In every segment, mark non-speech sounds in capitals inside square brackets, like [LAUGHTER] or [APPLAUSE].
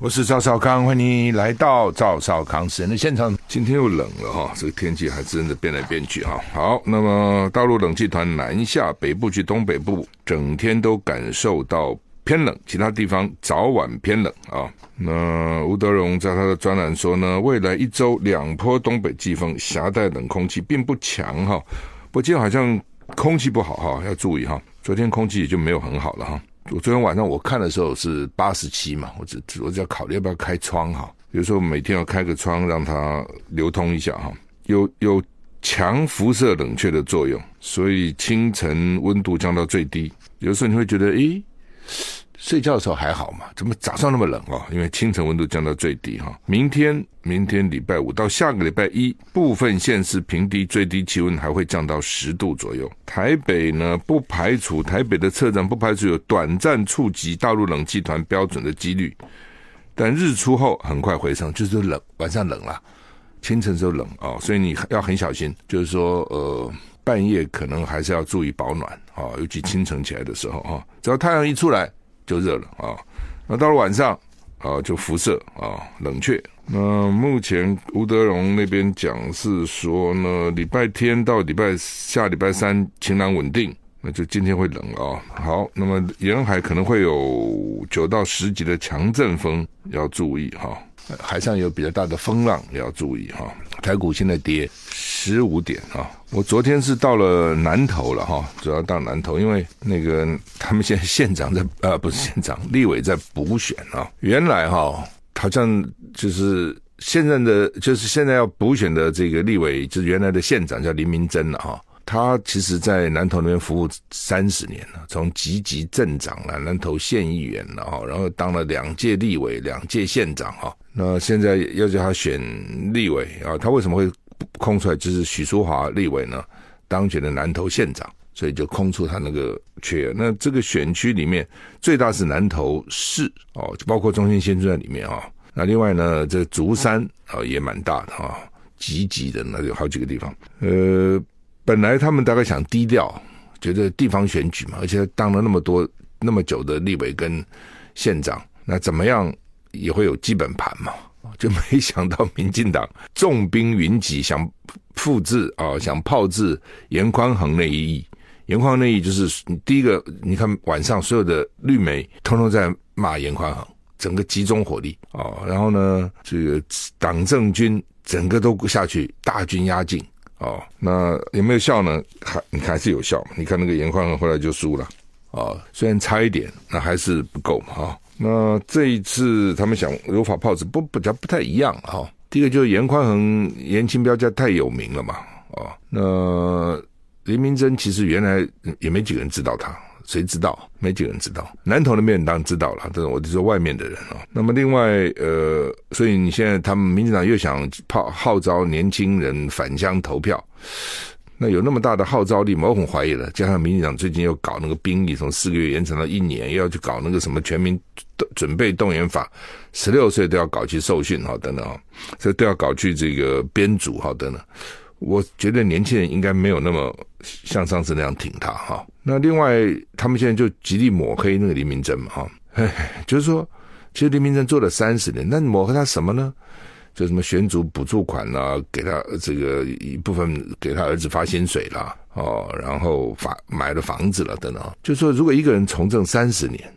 我是赵少康，欢迎来到赵少康时人的现场。今天又冷了哈，这个天气还真的变来变去哈。好，那么大陆冷气团南下，北部去东北部，整天都感受到偏冷，其他地方早晚偏冷啊。那吴德荣在他的专栏说呢，未来一周两波东北季风夹带冷空气并不强哈，不过今天好像空气不好哈，要注意哈。昨天空气也就没有很好了哈。我昨天晚上我看的时候是八十七嘛，我只我只要考虑要不要开窗哈，比如说每天要开个窗让它流通一下哈，有有强辐射冷却的作用，所以清晨温度降到最低，有时候你会觉得诶。睡觉的时候还好嘛？怎么早上那么冷哦？因为清晨温度降到最低哈。明天，明天礼拜五到下个礼拜一，部分县市平地最低气温还会降到十度左右。台北呢，不排除台北的车站不排除有短暂触及大陆冷气团标准的几率，但日出后很快回升，就是冷，晚上冷了，清晨时候冷啊，所以你要很小心，就是说呃，半夜可能还是要注意保暖啊，尤其清晨起来的时候哈，只要太阳一出来。就热了啊，那到了晚上啊，就辐射啊，冷却。那目前吴德荣那边讲是说呢，礼拜天到礼拜下礼拜三晴朗稳定，那就今天会冷啊。好，那么沿海可能会有九到十级的强阵风，要注意哈。海上有比较大的风浪，也要注意哈。台股现在跌十五点啊！我昨天是到了南投了哈，主要到南投，因为那个他们现在县长在呃，不是县长，立委在补选啊。原来哈，好像就是现在的，就是现在要补选的这个立委，就是原来的县长叫林明珍了哈。他其实，在南投那边服务三十年了，从集集镇长了，南投县议员了哈，然后当了两届立委，两届县长哈。那现在要叫他选立委啊，他为什么会空出来？就是许淑华立委呢当选的南投县长，所以就空出他那个缺。那这个选区里面最大是南投市哦，就包括中心新村在里面啊。那另外呢，这竹山啊也蛮大的哈，集集的那有好几个地方，呃。本来他们大概想低调，觉得地方选举嘛，而且当了那么多那么久的立委跟县长，那怎么样也会有基本盘嘛，[LAUGHS] 就没想到民进党重兵云集，想复制啊，[LAUGHS] 想炮制颜宽恒那一役。颜宽恒那一役就是第一个，你看晚上所有的绿媒通通在骂颜宽恒，整个集中火力啊，然后呢，这个党政军整个都下去，大军压境。哦，那有没有效呢？还你还是有效？你看那个颜宽恒后来就输了，哦，虽然差一点，那还是不够嘛，哈、那这一次他们想如法炮制，不不较不太一样哈、哦。第一个就是严宽恒、严清标家太有名了嘛，哦，那林明珍其实原来也没几个人知道他。谁知道？没几个人知道。南投那边当然知道了，这是我就说外面的人啊。那么另外，呃，所以你现在他们民进党又想号号召年轻人返乡投票，那有那么大的号召力吗？我很怀疑了。加上民进党最近又搞那个兵役从四个月延长到一年，又要去搞那个什么全民准备动员法，十六岁都要搞去受训哈等等啊，这都要搞去这个编组哈等等。我觉得年轻人应该没有那么像上次那样挺他哈。那另外，他们现在就极力抹黑那个林明溱嘛哈。哎，就是说，其实林明溱做了三十年，那你抹黑他什么呢？就什么选组补助款啦，给他这个一部分给他儿子发薪水啦，哦，然后发买了房子了等等。就说，如果一个人从政三十年，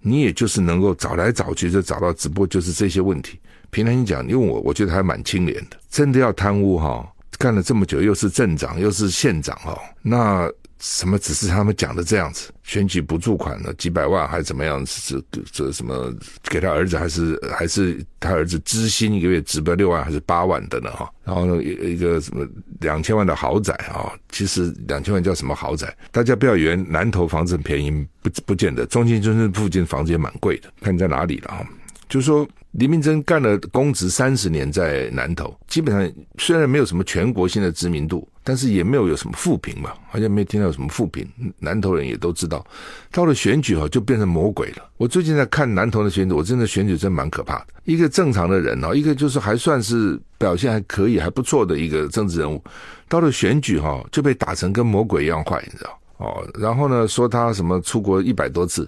你也就是能够找来找去就找到，只不过就是这些问题。平常你讲，因为我我觉得还蛮清廉的，真的要贪污哈。干了这么久，又是镇长，又是县长哦，那什么只是他们讲的这样子？选举补助款呢？几百万还是怎么样？是这什么给他儿子，还是还是他儿子支薪一个月只不六万还是八万的呢？哈，然后呢，一一个什么两千万的豪宅啊？其实两千万叫什么豪宅？大家不要以为南投房子很便宜，不不见得，中心村附近房子也蛮贵的，看你在哪里了哈。就是说，林明珍干了公职三十年，在南投，基本上虽然没有什么全国性的知名度，但是也没有有什么负评嘛，好像没有听到有什么负评。南投人也都知道，到了选举哈，就变成魔鬼了。我最近在看南投的选举，我真的选举真蛮可怕的。一个正常的人哦，一个就是还算是表现还可以、还不错的一个政治人物，到了选举哈，就被打成跟魔鬼一样坏，你知道？哦，然后呢，说他什么出国一百多次，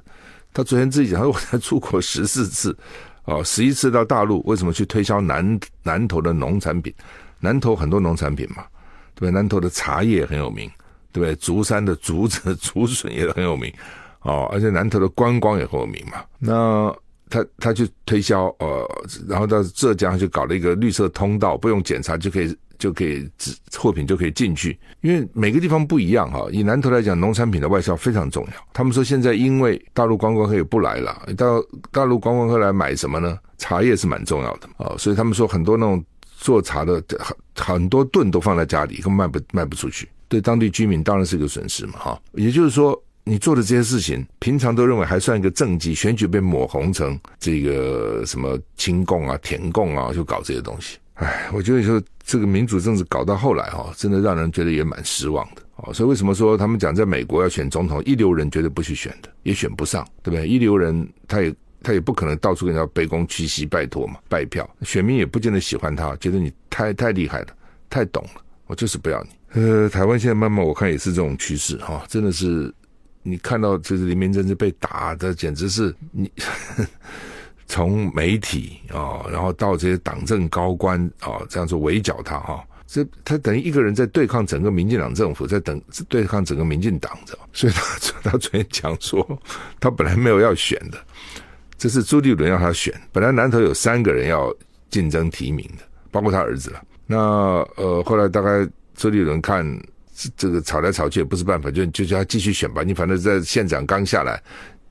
他昨天自己讲，他说我才出国十四次。哦，十一次到大陆，为什么去推销南南投的农产品？南投很多农产品嘛，对不对？南投的茶叶很有名，对不对？竹山的竹子、[LAUGHS] 竹笋也很有名，哦，而且南投的观光也很有名嘛。那他他去推销，呃，然后到浙江就搞了一个绿色通道，不用检查就可以。就可以货品就可以进去，因为每个地方不一样哈。以南投来讲，农产品的外销非常重要。他们说现在因为大陆观光客也不来了，到大陆观光客来买什么呢？茶叶是蛮重要的啊，所以他们说很多那种做茶的很很多盾都放在家里，根本卖不卖不出去，对当地居民当然是一个损失嘛哈。也就是说，你做的这些事情，平常都认为还算一个政绩，选举被抹红成这个什么清供啊、舔共啊，就搞这些东西。哎，我觉得说这个民主政治搞到后来哈，真的让人觉得也蛮失望的哦。所以为什么说他们讲在美国要选总统，一流人绝对不去选的，也选不上，对不对？一流人他也他也不可能到处跟人家卑躬屈膝拜托嘛，拜票，选民也不见得喜欢他，觉得你太太厉害了，太懂了，我就是不要你。呃，台湾现在慢慢我看也是这种趋势哈，真的是你看到就是林明真是被打的，简直是你。呵呵从媒体啊，然后到这些党政高官啊，这样子围剿他哈，这他等于一个人在对抗整个民进党政府，在等对抗整个民进党，知道所以他 [LAUGHS] 他昨天讲说，他本来没有要选的，这是朱立伦要他选，本来南投有三个人要竞争提名的，包括他儿子了。那呃，后来大概朱立伦看这个吵来吵去也不是办法，就就叫他继续选吧，你反正在县长刚下来。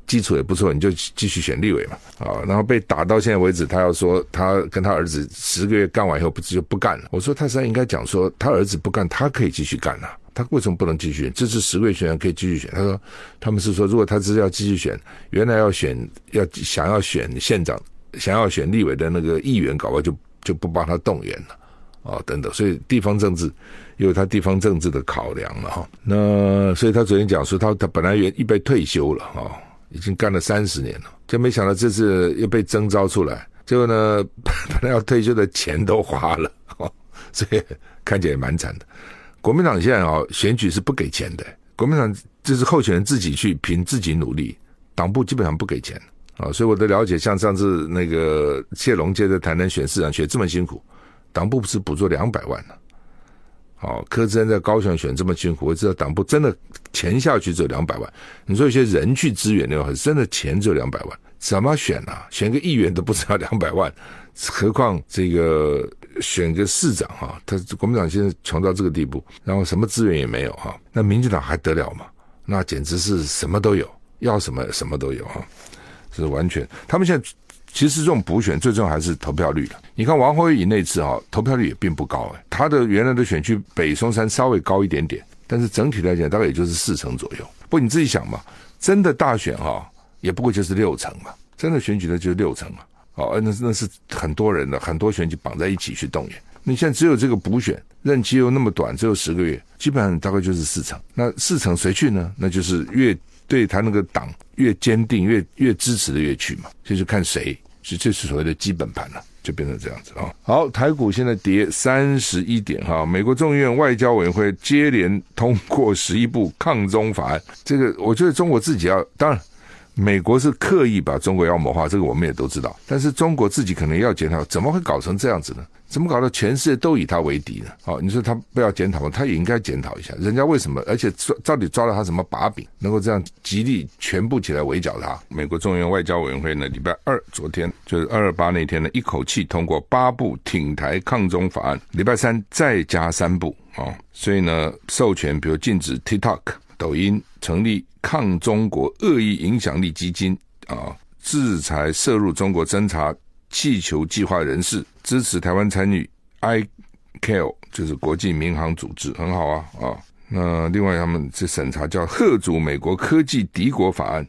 基础也不错，你就继续选立委嘛，啊，然后被打到现在为止，他要说他跟他儿子十个月干完以后不就不干了。我说他实在应该讲说他儿子不干，他可以继续干啊，他为什么不能继续？这次十个月选人可以继续选。他说他们是说，如果他只是要继续选，原来要选要想要选县长，想要选立委的那个议员，搞不好就就不帮他动员了，啊，等等。所以地方政治有他地方政治的考量了哈。那所以他昨天讲说他他本来原预备退休了啊。已经干了三十年了，就没想到这次又被征召出来，结果呢，[LAUGHS] 本来要退休的钱都花了，哦所以看起来也蛮惨的。国民党现在啊，选举是不给钱的，国民党就是候选人自己去凭自己努力，党部基本上不给钱啊。所以我的了解，像上次那个谢龙介在台南选市长选这么辛苦，党部不是补助两百万呢？哦，柯志恩在高雄选这么辛苦，我知道党部真的钱下去只有两百万。你说有些人去支援的话，真的钱只有两百万，怎么选啊？选个议员都不知道两百万，何况这个选个市长哈？他国民党现在穷到这个地步，然后什么资源也没有哈，那民进党还得了吗？那简直是什么都有，要什么什么都有哈，是完全他们现在。其实这种补选最重要还是投票率了。你看王鸿宇那次啊，投票率也并不高哎，他的原来的选区北松山稍微高一点点，但是整体来讲大概也就是四成左右。不你自己想嘛，真的大选哈，也不过就是六成嘛，真的选举的就是六成嘛。哦，那那是很多人的很多选举绑在一起去动员。你现在只有这个补选，任期又那么短，只有十个月，基本上大概就是四成。那四成谁去呢？那就是越。对他那个党越坚定，越越支持的越去嘛，就是看谁是这是所谓的基本盘了，就变成这样子啊。好，台股现在跌三十一点哈。美国众议院外交委员会接连通过十一部抗中法案，这个我觉得中国自己要，当然美国是刻意把中国妖魔化，这个我们也都知道，但是中国自己可能要检讨，怎么会搞成这样子呢？怎么搞到全世界都以他为敌呢？好，你说他不要检讨吗？他也应该检讨一下，人家为什么？而且抓到底抓了他什么把柄，能够这样极力全部起来围剿他？美国众议院外交委员会呢，礼拜二昨天就是二二八那天呢，一口气通过八部挺台抗中法案，礼拜三再加三部啊，所以呢，授权比如禁止 TikTok、抖音，成立抗中国恶意影响力基金啊，制裁涉入中国侦察气球计划人士。支持台湾参与 ICAO，就是国际民航组织，很好啊啊。那另外他们这审查叫《吓阻美国科技敌国法案》，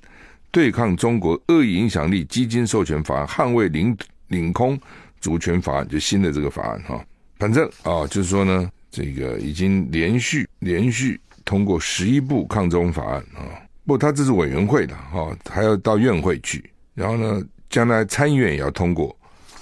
对抗中国恶意影响力基金授权法案，捍卫领领空主权法案，就新的这个法案哈。反正啊，就是说呢，这个已经连续连续通过十一部抗中法案啊。不，他这是委员会的哈，还要到院会去，然后呢，将来参议院也要通过，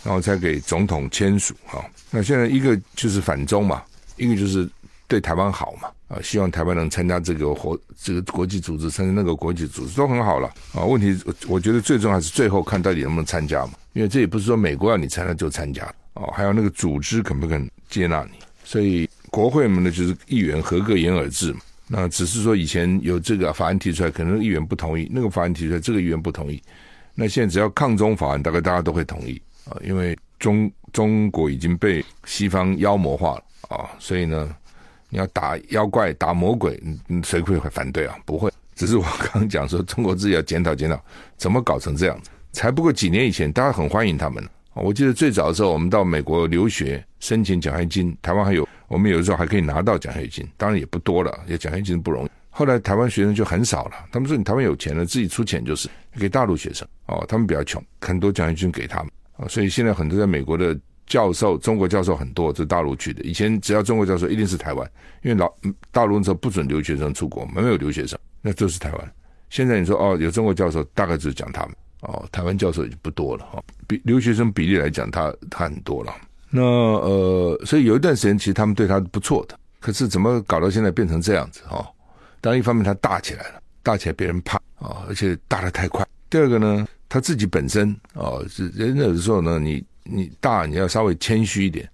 然后才给总统签署哈。那现在一个就是反中嘛，一个就是对台湾好嘛。啊，希望台湾能参加这个活这个国际组织，参加那个国际组织都很好了啊。问题我觉得最重要还是最后看到底能不能参加嘛，因为这也不是说美国要你参加就参加哦，还有那个组织肯不肯接纳你。所以国会们呢就是议员合个言而治嘛。那只是说以前有这个法案提出来，可能议员不同意；那个法案提出来，这个议员不同意。那现在只要抗中法案，大概大家都会同意啊，因为中中国已经被西方妖魔化了啊，所以呢。你要打妖怪、打魔鬼，你谁会反对啊？不会。只是我刚刚讲说，中国自己要检讨检讨，怎么搞成这样子？才不过几年以前，大家很欢迎他们。我记得最早的时候，我们到美国留学申请奖学金，台湾还有，我们有的时候还可以拿到奖学金，当然也不多了，也奖学金不容易。后来台湾学生就很少了，他们说你台湾有钱了，自己出钱就是给大陆学生哦，他们比较穷，很多奖学金给他们啊，所以现在很多在美国的。教授，中国教授很多，这是大陆去的。以前只要中国教授，一定是台湾，因为老大陆那时候不准留学生出国，没有留学生，那就是台湾。现在你说哦，有中国教授，大概就是讲他们哦，台湾教授已经不多了哈。比留学生比例来讲，他他很多了。那呃，所以有一段时间，其实他们对他不错的。可是怎么搞到现在变成这样子哦？当，一方面他大起来了，大起来别人怕啊、而且大得太快。第二个呢，他自己本身哦，是人有的时候呢，你。你大，你要稍微谦虚一点，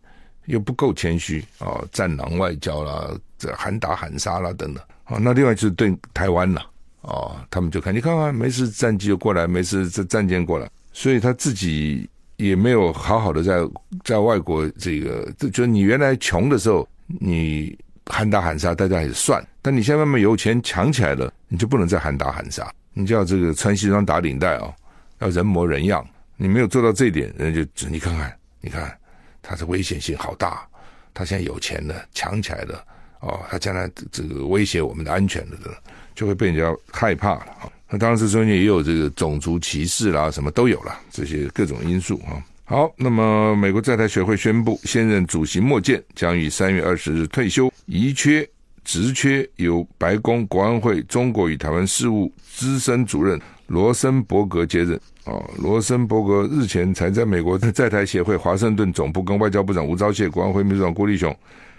又不够谦虚啊！战狼外交啦，这喊打喊杀啦等等啊。那另外就是对台湾了啊，他们就看你看看，没事战机就过来，没事这战舰过来，所以他自己也没有好好的在在外国这个，就就你原来穷的时候，你喊打喊杀大家也算，但你现在慢慢有钱强起来了，你就不能再喊打喊杀，你就要这个穿西装打领带啊，要人模人样。你没有做到这一点，人家就你看看，你看，他的危险性好大。他现在有钱了，强起来了，哦，他将来这个威胁我们的安全了，就会被人家害怕了啊。那当时中间也有这个种族歧视啦，什么都有了，这些各种因素啊。好，那么美国在台学会宣布，现任主席莫健将于三月二十日退休，遗缺职缺由白宫国安会中国与台湾事务资深主任罗森伯格接任。哦，罗森伯格日前才在美国在台协会华盛顿总部跟外交部长吴钊燮、国安会秘书长郭立雄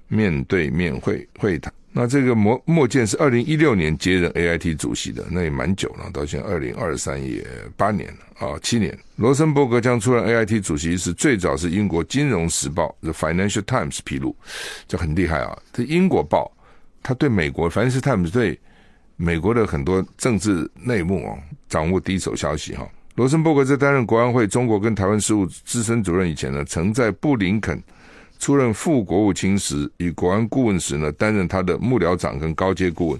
面对面会会谈。那这个莫莫健是二零一六年接任 AIT 主席的，那也蛮久了，到现在二零二三也八年了啊，七年。罗森伯格将出任 AIT 主席是最早是英国金融时报 The Financial Times 披露，这很厉害啊。这英国报，他对美国 Financial Times 对美国的很多政治内幕啊，掌握第一手消息哈。罗森伯格在担任国安会中国跟台湾事务资深主任以前呢，曾在布林肯出任副国务卿时与国安顾问时呢，担任他的幕僚长跟高阶顾问，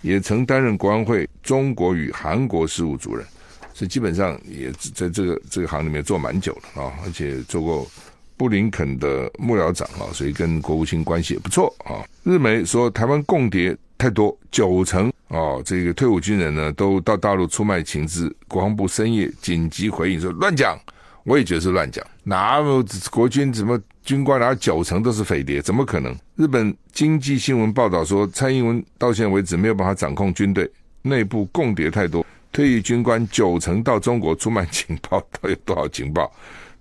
也曾担任国安会中国与韩国事务主任，所以基本上也在这个这个行里面做蛮久了啊，而且做过布林肯的幕僚长啊，所以跟国务卿关系也不错啊。日媒说台湾共谍太多，九成。啊，这个退伍军人呢，都到大陆出卖情资。国防部深夜紧急回应说乱讲，我也觉得是乱讲。哪有国军怎么军官哪九成都是匪谍？怎么可能？日本经济新闻报道说，蔡英文到现在为止没有办法掌控军队内部共谍太多，退役军官九成到中国出卖情报，到底有多少情报？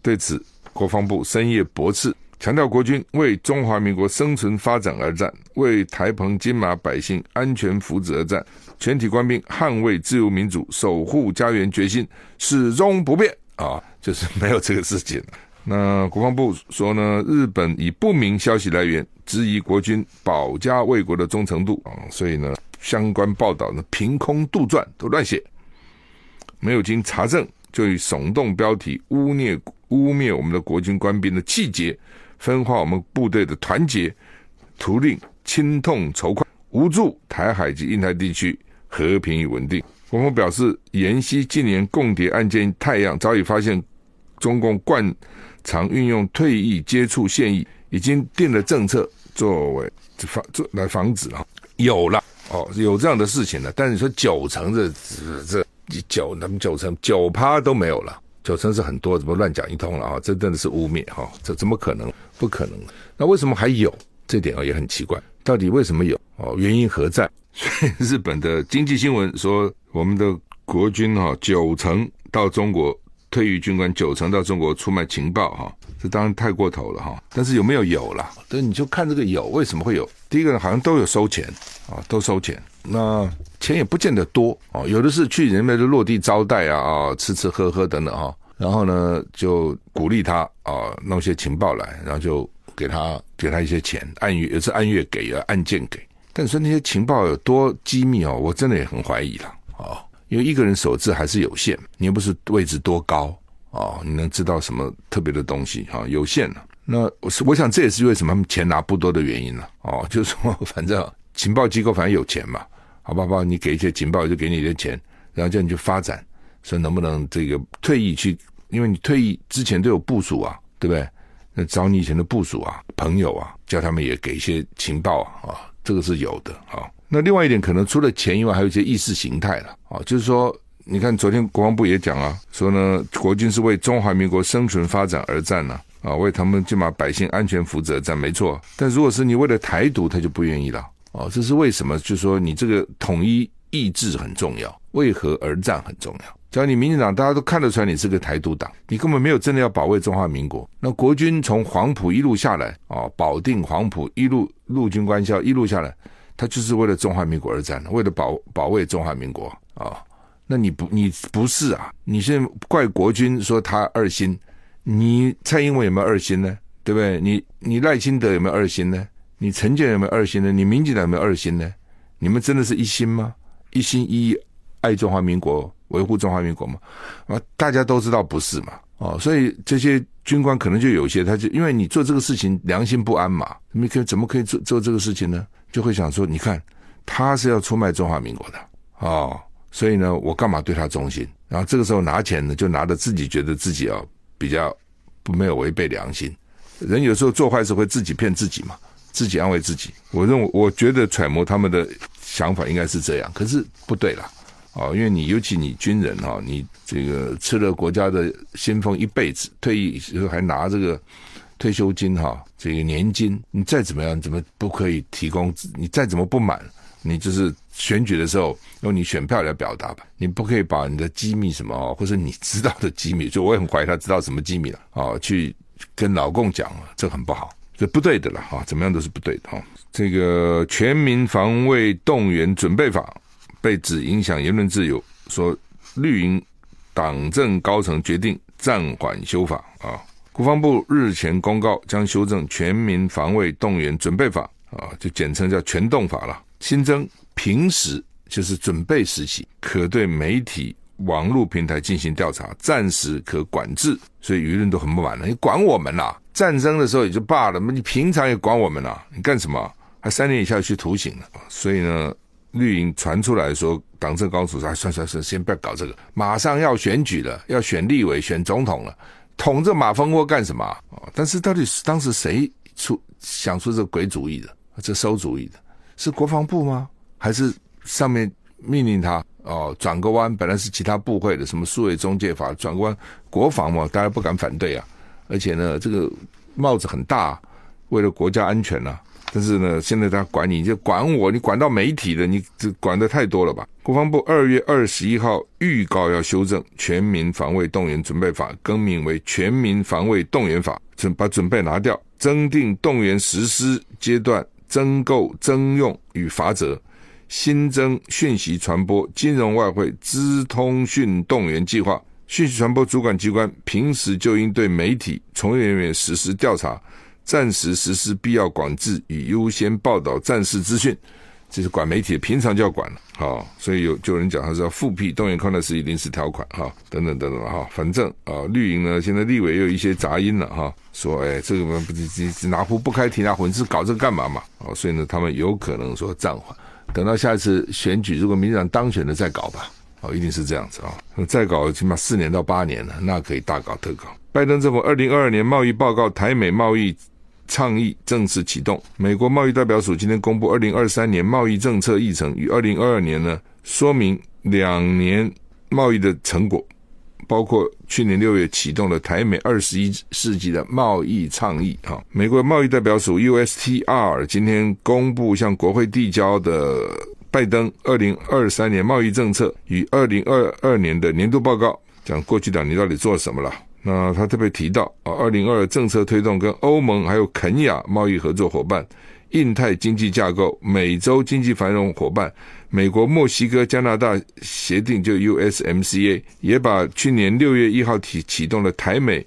对此，国防部深夜驳斥。强调国军为中华民国生存发展而战，为台澎金马百姓安全福祉而战，全体官兵捍卫自由民主、守护家园决心始终不变啊！就是没有这个事情。[LAUGHS] 那国防部说呢，日本以不明消息来源质疑国军保家卫国的忠诚度啊，所以呢，相关报道呢凭空杜撰，都乱写，没有经查证就以耸动标题污蔑污蔑我们的国军官兵的气节。分化我们部队的团结，图令亲痛仇快，无助台海及印太地区和平与稳定。我们表示，研析近年共谍案件太阳，早已发现中共惯常运用退役接触现役，已经定了政策作为防做来防止啊。有了哦，有这样的事情了。但是你说九成这这九他们九成九趴都没有了，九成是很多，怎么乱讲一通了啊？这真的是污蔑哈，这怎么可能？不可能。那为什么还有？这点啊也很奇怪，到底为什么有？哦，原因何在？所 [LAUGHS] 以日本的经济新闻说，我们的国军哈九成到中国退役军官九成到中国出卖情报哈，这当然太过头了哈。但是有没有有了？对，你就看这个有为什么会有？第一个呢，好像都有收钱啊，都收钱。那钱也不见得多哦，有的是去人家的落地招待啊啊，吃吃喝喝等等哈。然后呢，就鼓励他啊，弄些情报来，然后就给他给他一些钱，按月也是按月给啊，按件给。但是那些情报有多机密哦，我真的也很怀疑了哦，因为一个人手资还是有限，你又不是位置多高哦，你能知道什么特别的东西哈？有限了。那我我想这也是为什么他们钱拿不多的原因了哦，[LAUGHS] 就是说反正情报机构反正有钱嘛，好不好？你给一些情报就给你一些钱，然后叫你去发展，说能不能这个退役去？因为你退役之前都有部署啊，对不对？那找你以前的部署啊、朋友啊，叫他们也给一些情报啊啊。这个是有的啊，那另外一点可能除了钱以外，还有一些意识形态了啊，就是说，你看昨天国防部也讲啊，说呢，国军是为中华民国生存发展而战呢，啊，为他们起码百姓安全福祉而战，没错。但如果是你为了台独，他就不愿意了啊，这是为什么？就是说你这个统一意志很重要，为何而战很重要。只要你民进党大家都看得出来你是个台独党，你根本没有真的要保卫中华民国。那国军从黄埔一路下来啊，保定、黄埔一路陆军官校一路下来，他就是为了中华民国而战的，为了保保卫中华民国啊。那你不你不是啊？你现在怪国军说他二心，你蔡英文有没有二心呢？对不对？你你赖清德有没有二心呢？你陈建有没有二心呢？你民进党有没有二心呢？你们真的是一心吗？一心一意爱中华民国？维护中华民国嘛，啊，大家都知道不是嘛，哦，所以这些军官可能就有些，他就因为你做这个事情良心不安嘛，你可以怎么可以做做这个事情呢？就会想说，你看他是要出卖中华民国的，哦，所以呢，我干嘛对他忠心？然后这个时候拿钱呢，就拿着自己觉得自己啊比较不没有违背良心。人有时候做坏事会自己骗自己嘛，自己安慰自己。我认为，我觉得揣摩他们的想法应该是这样，可是不对了。哦，因为你尤其你军人哈，你这个吃了国家的先锋一辈子，退役时候还拿这个退休金哈，这个年金，你再怎么样，怎么不可以提供？你再怎么不满，你就是选举的时候用你选票来表达吧，你不可以把你的机密什么，或者你知道的机密，就我也很怀疑他知道什么机密了啊，去跟老共讲，这很不好，这不对的了哈，怎么样都是不对的哈。这个全民防卫动员准备法。被指影响言论自由，说绿营党政高层决定暂缓修法啊。国防部日前公告，将修正《全民防卫动员准备法》啊，就简称叫“全动法”了。新增平时就是准备时期，可对媒体网络平台进行调查，暂时可管制。所以舆论都很不满了，你管我们啦？战争的时候也就罢了，你平常也管我们啦？你干什么？还三年以下去徒刑了？所以呢？绿营传出来说，党政高层说：“算算算，先不要搞这个，马上要选举了，要选立委、选总统了，捅这马蜂窝干什么？”啊！但是到底是当时谁出想出这鬼主意的？这馊主意的是国防部吗？还是上面命令他哦转个弯？本来是其他部会的，什么数位中介法转个弯，国防嘛，大家不敢反对啊。而且呢，这个帽子很大，为了国家安全呢、啊。但是呢，现在他管你，就管我，你管到媒体的，你这管得太多了吧？国防部二月二十一号预告要修正《全民防卫动员准备法》，更名为《全民防卫动员法》，准把准备拿掉，增订动员实施阶段征购征用与罚则，新增讯息传播、金融外汇、资通讯动员计划。讯息传播主管机关平时就应对媒体从业人员实施调查。暂时实施必要管制与优先报道战事资讯，这是管媒体的，平常就要管了。好，所以有就有人讲，他是要复辟动员戡乱时期临时条款，哈，等等等等，哈，反正啊，绿营呢，现在立委又有一些杂音了，哈，说，哎，这个不是哪壶不开提拿壶，是搞这个干嘛嘛？哦，所以呢，他们有可能说暂缓，等到下一次选举，如果民进党当选了再搞吧，哦，一定是这样子啊，再搞起码四年到八年了，那可以大搞特搞。拜登政府二零二二年贸易报告，台美贸易。倡议正式启动。美国贸易代表署今天公布二零二三年贸易政策议程，与二零二二年呢，说明两年贸易的成果，包括去年六月启动了台美二十一世纪的贸易倡议。哈，美国贸易代表署 USTR 今天公布向国会递交的拜登二零二三年贸易政策与二零二二年的年度报告，讲过去两年到底做了什么了。那他特别提到啊，二零二二政策推动跟欧盟还有肯亚贸易合作伙伴、印太经济架构、美洲经济繁荣伙伴、美国墨西哥加拿大协定就 USMCA，也把去年六月一号起启动的台美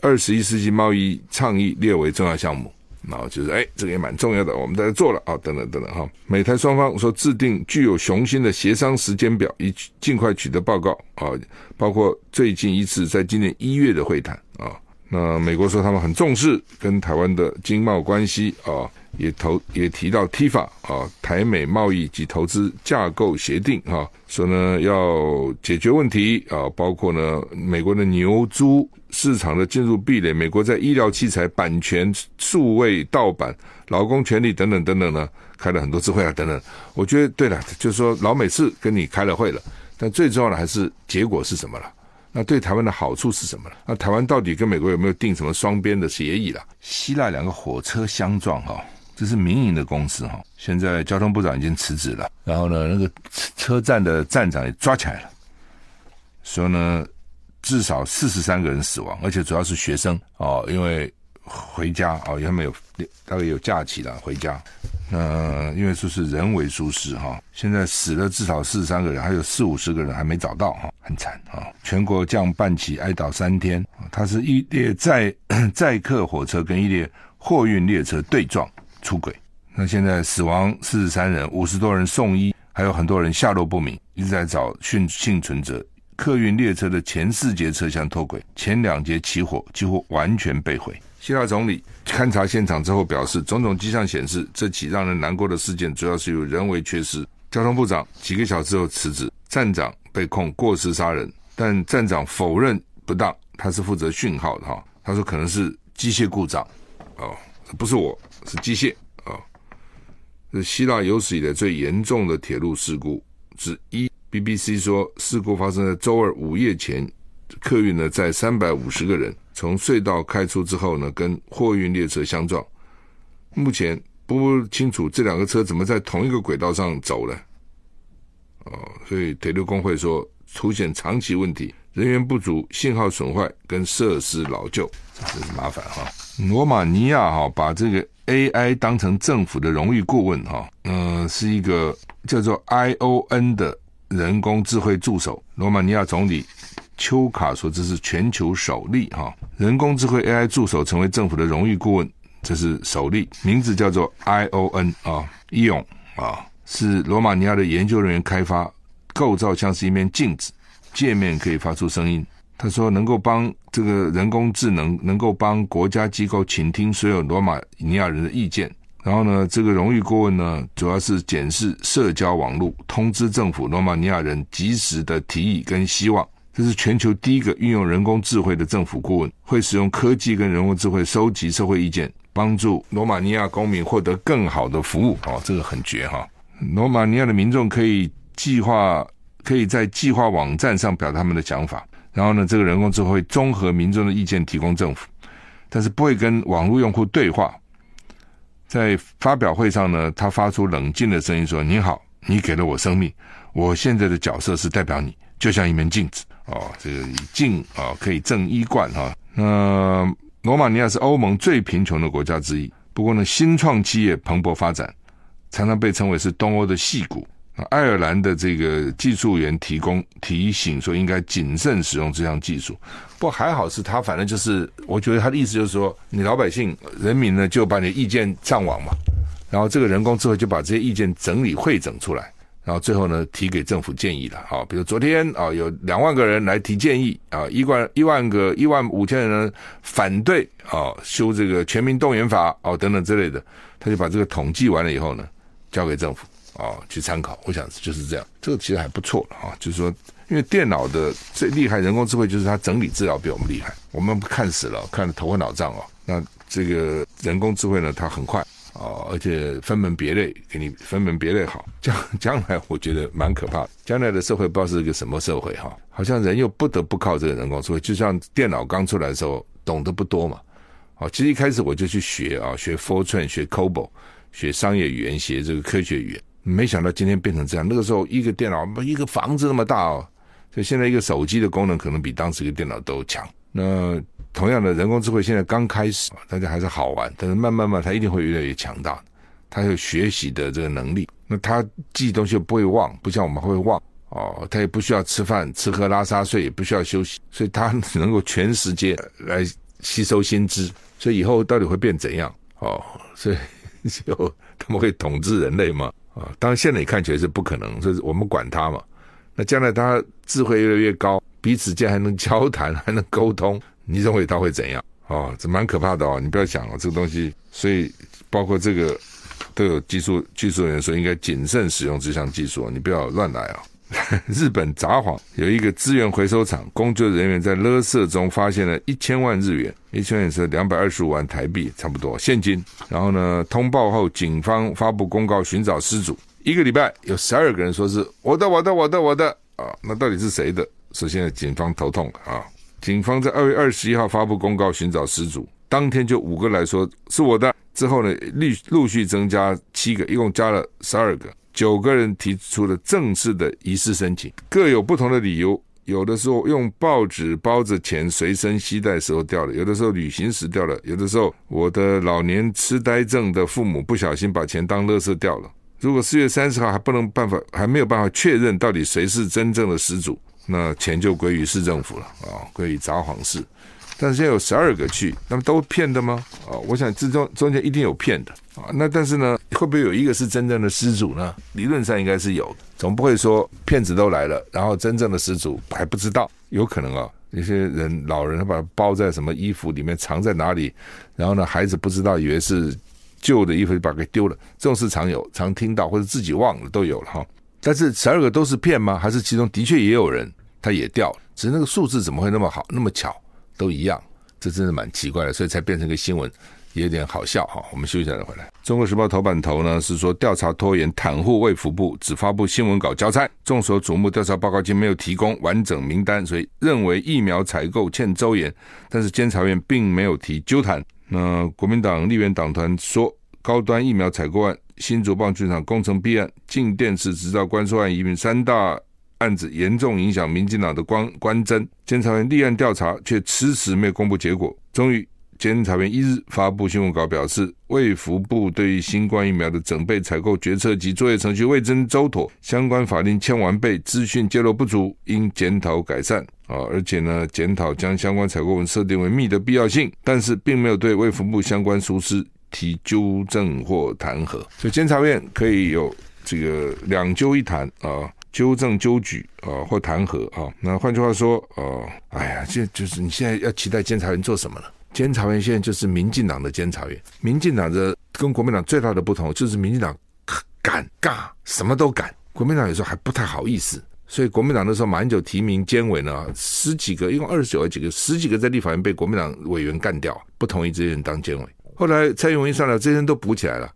二十一世纪贸易倡议列为重要项目。然后就是哎，这个也蛮重要的，我们在这做了啊，等等等等哈。美台双方说制定具有雄心的协商时间表，以尽快取得报告啊，包括最近一次在今年一月的会谈啊。那美国说他们很重视跟台湾的经贸关系啊，也投也提到 TIFA 啊，台美贸易及投资架构协定哈，说呢要解决问题啊，包括呢美国的牛猪市场的进入壁垒，美国在医疗器材版权、数位盗版、劳工权利等等等等呢，开了很多次会啊等等。我觉得对了，就是说老美是跟你开了会了，但最重要的还是结果是什么了。那对台湾的好处是什么呢？那台湾到底跟美国有没有订什么双边的协议了？希腊两个火车相撞哈，这是民营的公司哈。现在交通部长已经辞职了，然后呢，那个车站的站长也抓起来了，说呢，至少四十三个人死亡，而且主要是学生哦，因为回家哦，他们有大概有假期了回家。呃，因为说是人为疏失哈，现在死了至少四十三个人，还有四五十个人还没找到哈，很惨啊！全国降半旗哀悼三天。它是一列载 [COUGHS] 载客火车跟一列货运列车对撞出轨，那现在死亡四十三人，五十多人送医，还有很多人下落不明，一直在找幸幸存者。客运列车的前四节车厢脱轨，前两节起火，几乎完全被毁。希腊总理勘察现场之后表示，种种迹象显示，这起让人难过的事件主要是由人为缺失。交通部长几个小时后辞职，站长被控过失杀人，但站长否认不当，他是负责讯号的哈。他说可能是机械故障，哦，不是我，是机械啊。是希腊有史以来最严重的铁路事故之一。BBC 说，事故发生在周二午夜前，客运呢载三百五十个人。从隧道开出之后呢，跟货运列车相撞。目前不清楚这两个车怎么在同一个轨道上走了。哦，所以铁路工会说出现长期问题，人员不足、信号损坏跟设施老旧，这是麻烦哈。罗马尼亚哈把这个 AI 当成政府的荣誉顾问哈，嗯、呃，是一个叫做 ION 的人工智慧助手。罗马尼亚总理。丘卡说：“这是全球首例哈，人工智慧 AI 助手成为政府的荣誉顾问，这是首例，名字叫做 ION 啊，Ion 啊，是罗马尼亚的研究人员开发，构造像是一面镜子，界面可以发出声音。他说能够帮这个人工智能，能够帮国家机构倾听所有罗马尼亚人的意见。然后呢，这个荣誉顾问呢，主要是检视社交网络，通知政府罗马尼亚人及时的提议跟希望。”这是全球第一个运用人工智慧的政府顾问，会使用科技跟人工智慧收集社会意见，帮助罗马尼亚公民获得更好的服务。哦，这个很绝哈！罗马尼亚的民众可以计划，可以在计划网站上表达他们的想法，然后呢，这个人工智慧综合民众的意见提供政府，但是不会跟网络用户对话。在发表会上呢，他发出冷静的声音说：“你好，你给了我生命，我现在的角色是代表你，就像一面镜子。”哦，这个镜啊可以正衣冠哈。那罗马尼亚是欧盟最贫穷的国家之一，不过呢，新创企业蓬勃发展，常常被称为是东欧的戏骨。爱尔兰的这个技术员提供提醒说，应该谨慎使用这项技术。不过还好是他，反正就是我觉得他的意思就是说，你老百姓人民呢就把你的意见上网嘛，然后这个人工智慧就把这些意见整理汇整出来。然后最后呢，提给政府建议了。好，比如昨天啊，有两万个人来提建议啊，一万一万个一万五千人反对啊，修这个全民动员法哦等等之类的，他就把这个统计完了以后呢，交给政府啊去参考。我想就是这样，这个其实还不错了啊。就是说，因为电脑的最厉害，人工智慧就是它整理资料比我们厉害。我们看死了，看得头昏脑胀哦。那这个人工智慧呢，它很快。哦，而且分门别类，给你分门别类好。将将来我觉得蛮可怕，将来的社会不知道是一个什么社会哈，好像人又不得不靠这个人工智慧，就像电脑刚出来的时候，懂得不多嘛。哦，其实一开始我就去学啊，学 Fortran，学 COBOL，学商业语言，学这个科学语言。没想到今天变成这样。那个时候一个电脑，一个房子那么大哦。所以现在一个手机的功能可能比当时一个电脑都强。那同样的人工智慧现在刚开始，大家还是好玩，但是慢慢慢，它一定会越来越强大。它有学习的这个能力，那它记东西不会忘，不像我们会忘哦。它也不需要吃饭、吃喝拉撒睡，也不需要休息，所以它能够全世界来吸收新知。所以以后到底会变怎样？哦，所以 [LAUGHS] 就他们会统治人类吗？啊、当然现在你看起来是不可能，所以我们管他嘛。那将来他智慧越来越高，彼此间还能交谈，还能沟通，你认为他会怎样？哦，这蛮可怕的哦！你不要想哦，这个东西，所以包括这个都有技术技术人员说应该谨慎使用这项技术，你不要乱来啊、哦！[LAUGHS] 日本札幌有一个资源回收厂，工作人员在垃圾中发现了一千万日元，一千万是两百二十五万台币，差不多现金。然后呢，通报后，警方发布公告寻找失主。一个礼拜有十二个人说是我的，我的，我的，我的啊，那到底是谁的？是现在警方头痛啊！警方在二月二十一号发布公告寻找失主，当天就五个来说是我的，之后呢，陆陆续增加七个，一共加了十二个，九个人提出了正式的遗失申请，各有不同的理由。有的时候用报纸包着钱随身携带时候掉了，有的时候旅行时掉了，有的时候我的老年痴呆症的父母不小心把钱当垃圾掉了。如果四月三十号还不能办法，还没有办法确认到底谁是真正的失主，那钱就归于市政府了啊，归于札幌市。但是现在有十二个去，那么都骗的吗？啊，我想这中中间一定有骗的啊。那但是呢，会不会有一个是真正的失主呢？理论上应该是有，总不会说骗子都来了，然后真正的失主还不知道。有可能啊，有些人老人他把它包在什么衣服里面，藏在哪里，然后呢，孩子不知道，以为是。旧的衣服就把它给丢了，这种事常有，常听到或者自己忘了都有了哈。但是十二个都是骗吗？还是其中的确也有人他也掉了？只是那个数字怎么会那么好，那么巧，都一样？这真的蛮奇怪的，所以才变成一个新闻，有点好笑哈。我们休息一下再回来。中国时报头版头呢是说调查拖延，袒护卫福部只发布新闻稿交差。众所瞩目，调查报告竟没有提供完整名单，所以认为疫苗采购欠周延。但是监察院并没有提纠弹。那国民党立院党团说，高端疫苗采购案、新竹棒球场工程弊案、进电池执照关说案一并三大案子严重影响民进党的观观侦。监察院立案调查，却迟迟没有公布结果。终于，监察院一日发布新闻稿表示，卫福部对于新冠疫苗的准备、采购决策及作业程序未臻周妥，相关法令欠完备，资讯揭露不足，应检讨改善。啊，而且呢，检讨将相关采购文设定为密的必要性，但是并没有对卫福部相关疏失提纠正或弹劾，所以监察院可以有这个两纠一弹啊，纠正纠举啊或弹劾啊。那换句话说，呃，哎呀，这就是你现在要期待监察院做什么呢？监察院现在就是民进党的监察院，民进党的跟国民党最大的不同就是民进党敢干什么都敢，国民党有时候还不太好意思。所以国民党那时候马英九提名监委呢，十几个，一共二十九个几个，十几个在立法院被国民党委员干掉，不同意这些人当监委。后来蔡英文一上来，这些人都补起来了，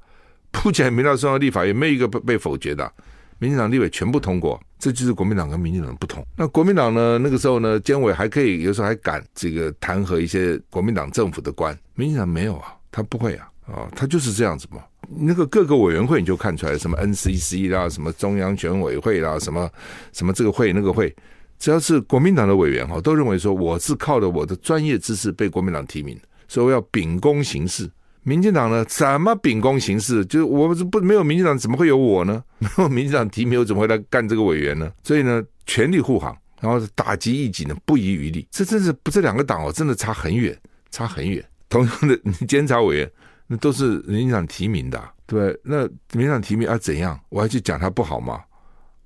补起来没到送到立法院，没有一个被被否决的，民进党立委全部通过，这就是国民党跟民进党的不同。那国民党呢，那个时候呢，监委还可以，有时候还敢这个弹劾一些国民党政府的官，民进党没有啊，他不会啊，啊，他就是这样子嘛。那个各个委员会你就看出来，什么 NCC 啦，什么中央选委会啦，什么什么这个会那个会，只要是国民党的委员哈，都认为说我是靠着我的专业知识被国民党提名，所以我要秉公行事。民进党呢，怎么秉公行事？就是我不没有民进党，怎么会有我呢？[LAUGHS] 没有民进党提名，我怎么会来干这个委员呢？所以呢，全力护航，然后打击异己呢，不遗余力。这真是不这两个党哦，真的差很远，差很远。同样的监察委员。那都是民进党提名的，啊，对，那民进党提名啊怎样？我还去讲他不好吗？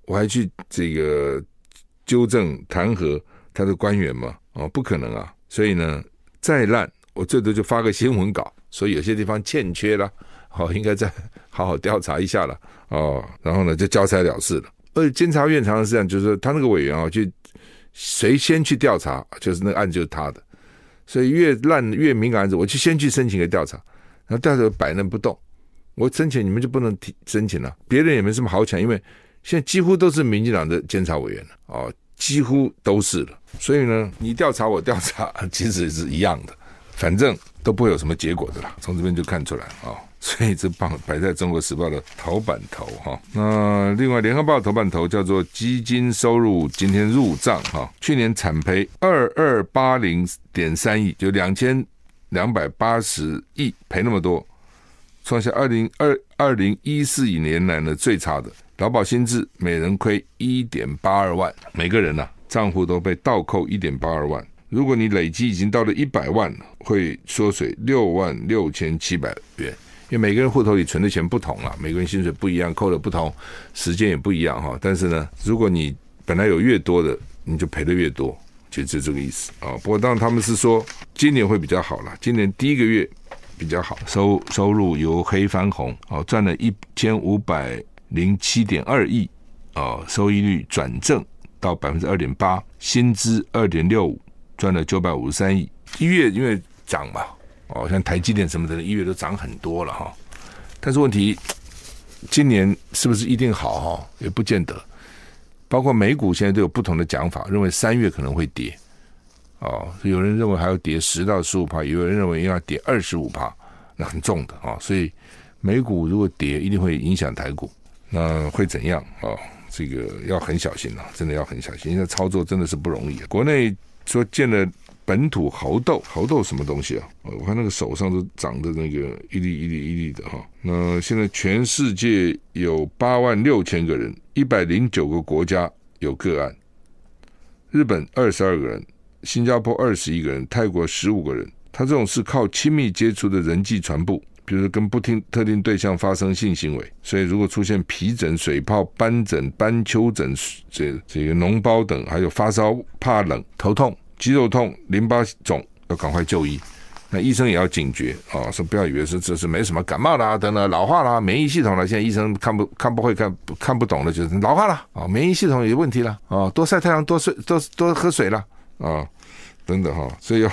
我还去这个纠正弹劾他的官员吗？哦，不可能啊！所以呢，再烂我最多就发个新闻稿，所以有些地方欠缺了，哦，[LAUGHS] 应该再好好调查一下了，哦，然后呢就交差了事了。而且监察院常常是这样，就是他那个委员啊，就谁先去调查，就是那个案子就是他的，所以越烂越敏感案子，我就先去申请个调查。然后调查摆那不动，我申请你们就不能提申请了。别人也没什么好抢，因为现在几乎都是民进党的监察委员了哦，几乎都是了。所以呢，你调查我调查，其实是一样的，反正都不会有什么结果的啦。从这边就看出来啊。哦 [LAUGHS] 所以这榜摆在中国时报的头版头哈，那另外联合报头版头叫做基金收入今天入账哈，去年惨赔二二八零点三亿，就两千两百八十亿赔那么多，创下二零二二零一四年来的最差的。劳保新制每人亏一点八二万，每个人呐、账户都被倒扣一点八二万。如果你累积已经到了一百万，会缩水六万六千七百元。因为每个人户头里存的钱不同啊，每个人薪水不一样，扣的不同，时间也不一样哈。但是呢，如果你本来有越多的，你就赔的越多，就就这个意思啊。不过当然他们是说今年会比较好了，今年第一个月比较好，收收入由黑翻红哦，赚了一千五百零七点二亿哦，收益率转正到百分之二点八，薪资二点六五，赚了九百五十三亿，一月因为涨嘛。哦，像台积电什么的，一月都涨很多了哈。但是问题，今年是不是一定好哈？也不见得。包括美股现在都有不同的讲法，认为三月可能会跌。哦，有人认为还要跌十到十五趴，有人认为要跌二十五趴，那很重的啊。所以美股如果跌，一定会影响台股。那会怎样啊？这个要很小心了，真的要很小心。现在操作真的是不容易。国内说建了。本土猴痘，猴痘什么东西啊？我看那个手上都长的那个一粒一粒一粒的哈。那现在全世界有八万六千个人，一百零九个国家有个案。日本二十二个人，新加坡二十一个人，泰国十五个人。他这种是靠亲密接触的人际传播，比如跟不听特定对象发生性行为。所以如果出现皮疹、水泡、斑疹、斑丘疹、这这个脓包等，还有发烧、怕冷、头痛。肌肉痛、淋巴肿要赶快就医，那医生也要警觉啊，说不要以为是这是没什么感冒啦，等等老化啦，免疫系统了。现在医生看不看不会看看不懂的，就是老化了啊，免疫系统有问题了啊，多晒太阳，多睡，多多喝水了啊，等等哈，所以要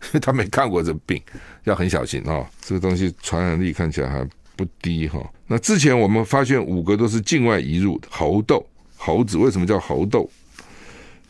[LAUGHS] 他没看过这病，要很小心啊。这个东西传染力看起来还不低哈。那之前我们发现五个都是境外移入的猴痘，猴子为什么叫猴痘？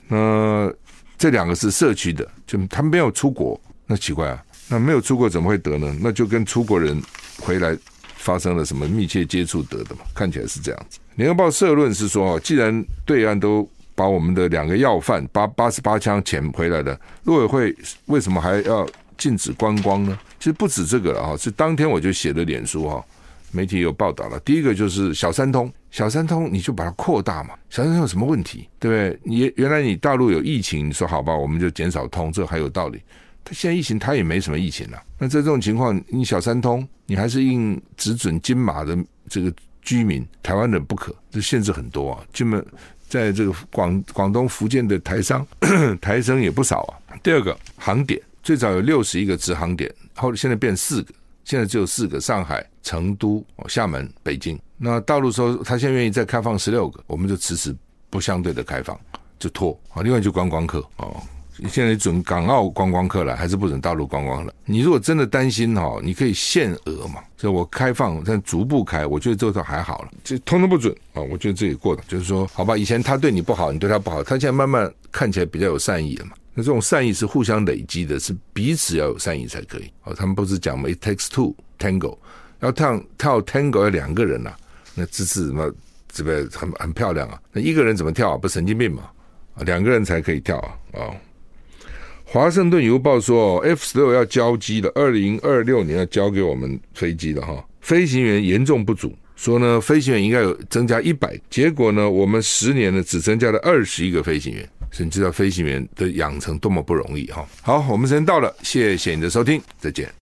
那。这两个是社区的，就他没有出国，那奇怪啊，那没有出国怎么会得呢？那就跟出国人回来发生了什么密切接触得的嘛？看起来是这样子。联合报社论是说，既然对岸都把我们的两个要犯八八十八枪捡回来的，陆委会为什么还要禁止观光呢？其实不止这个了哈，是当天我就写了脸书哈。媒体有报道了，第一个就是小三通，小三通你就把它扩大嘛。小三通有什么问题？对不对？你原来你大陆有疫情，你说好吧，我们就减少通，这还有道理。他现在疫情他也没什么疫情了，那在这种情况，你小三通你还是应只准金马的这个居民，台湾人不可，这限制很多啊。基本在这个广广东、福建的台商 [CLEARS THROAT] 台商也不少啊。第二个航点，最早有六十一个直航点，后来现在变四个。现在只有四个：上海、成都、厦门、北京。那大陆说他现在愿意再开放十六个，我们就迟迟不相对的开放，就拖。啊，另外就观光客哦，现在准港澳观光客来，还是不准大陆观光了？你如果真的担心哈，你可以限额嘛，就我开放，但逐步开，我觉得这都还好了。这通通不准啊，我觉得这也过的，就是说，好吧，以前他对你不好，你对他不好，他现在慢慢看起来比较有善意了嘛。那这种善意是互相累积的，是彼此要有善意才可以。哦，他们不是讲嘛，It takes two tango，要跳跳 tango 要两个人呐、那姿势什么这个很很漂亮啊。那一个人怎么跳啊？不神经病嘛？啊，两个人才可以跳啊。哦，华盛顿邮报说，F 十六要交机了，二零二六年要交给我们飞机了哈。飞行员严重不足，说呢，飞行员应该有增加一百，结果呢，我们十年呢只增加了二十一个飞行员。所以你知道飞行员的养成多么不容易哈。好，我们时间到了，谢谢你的收听，再见。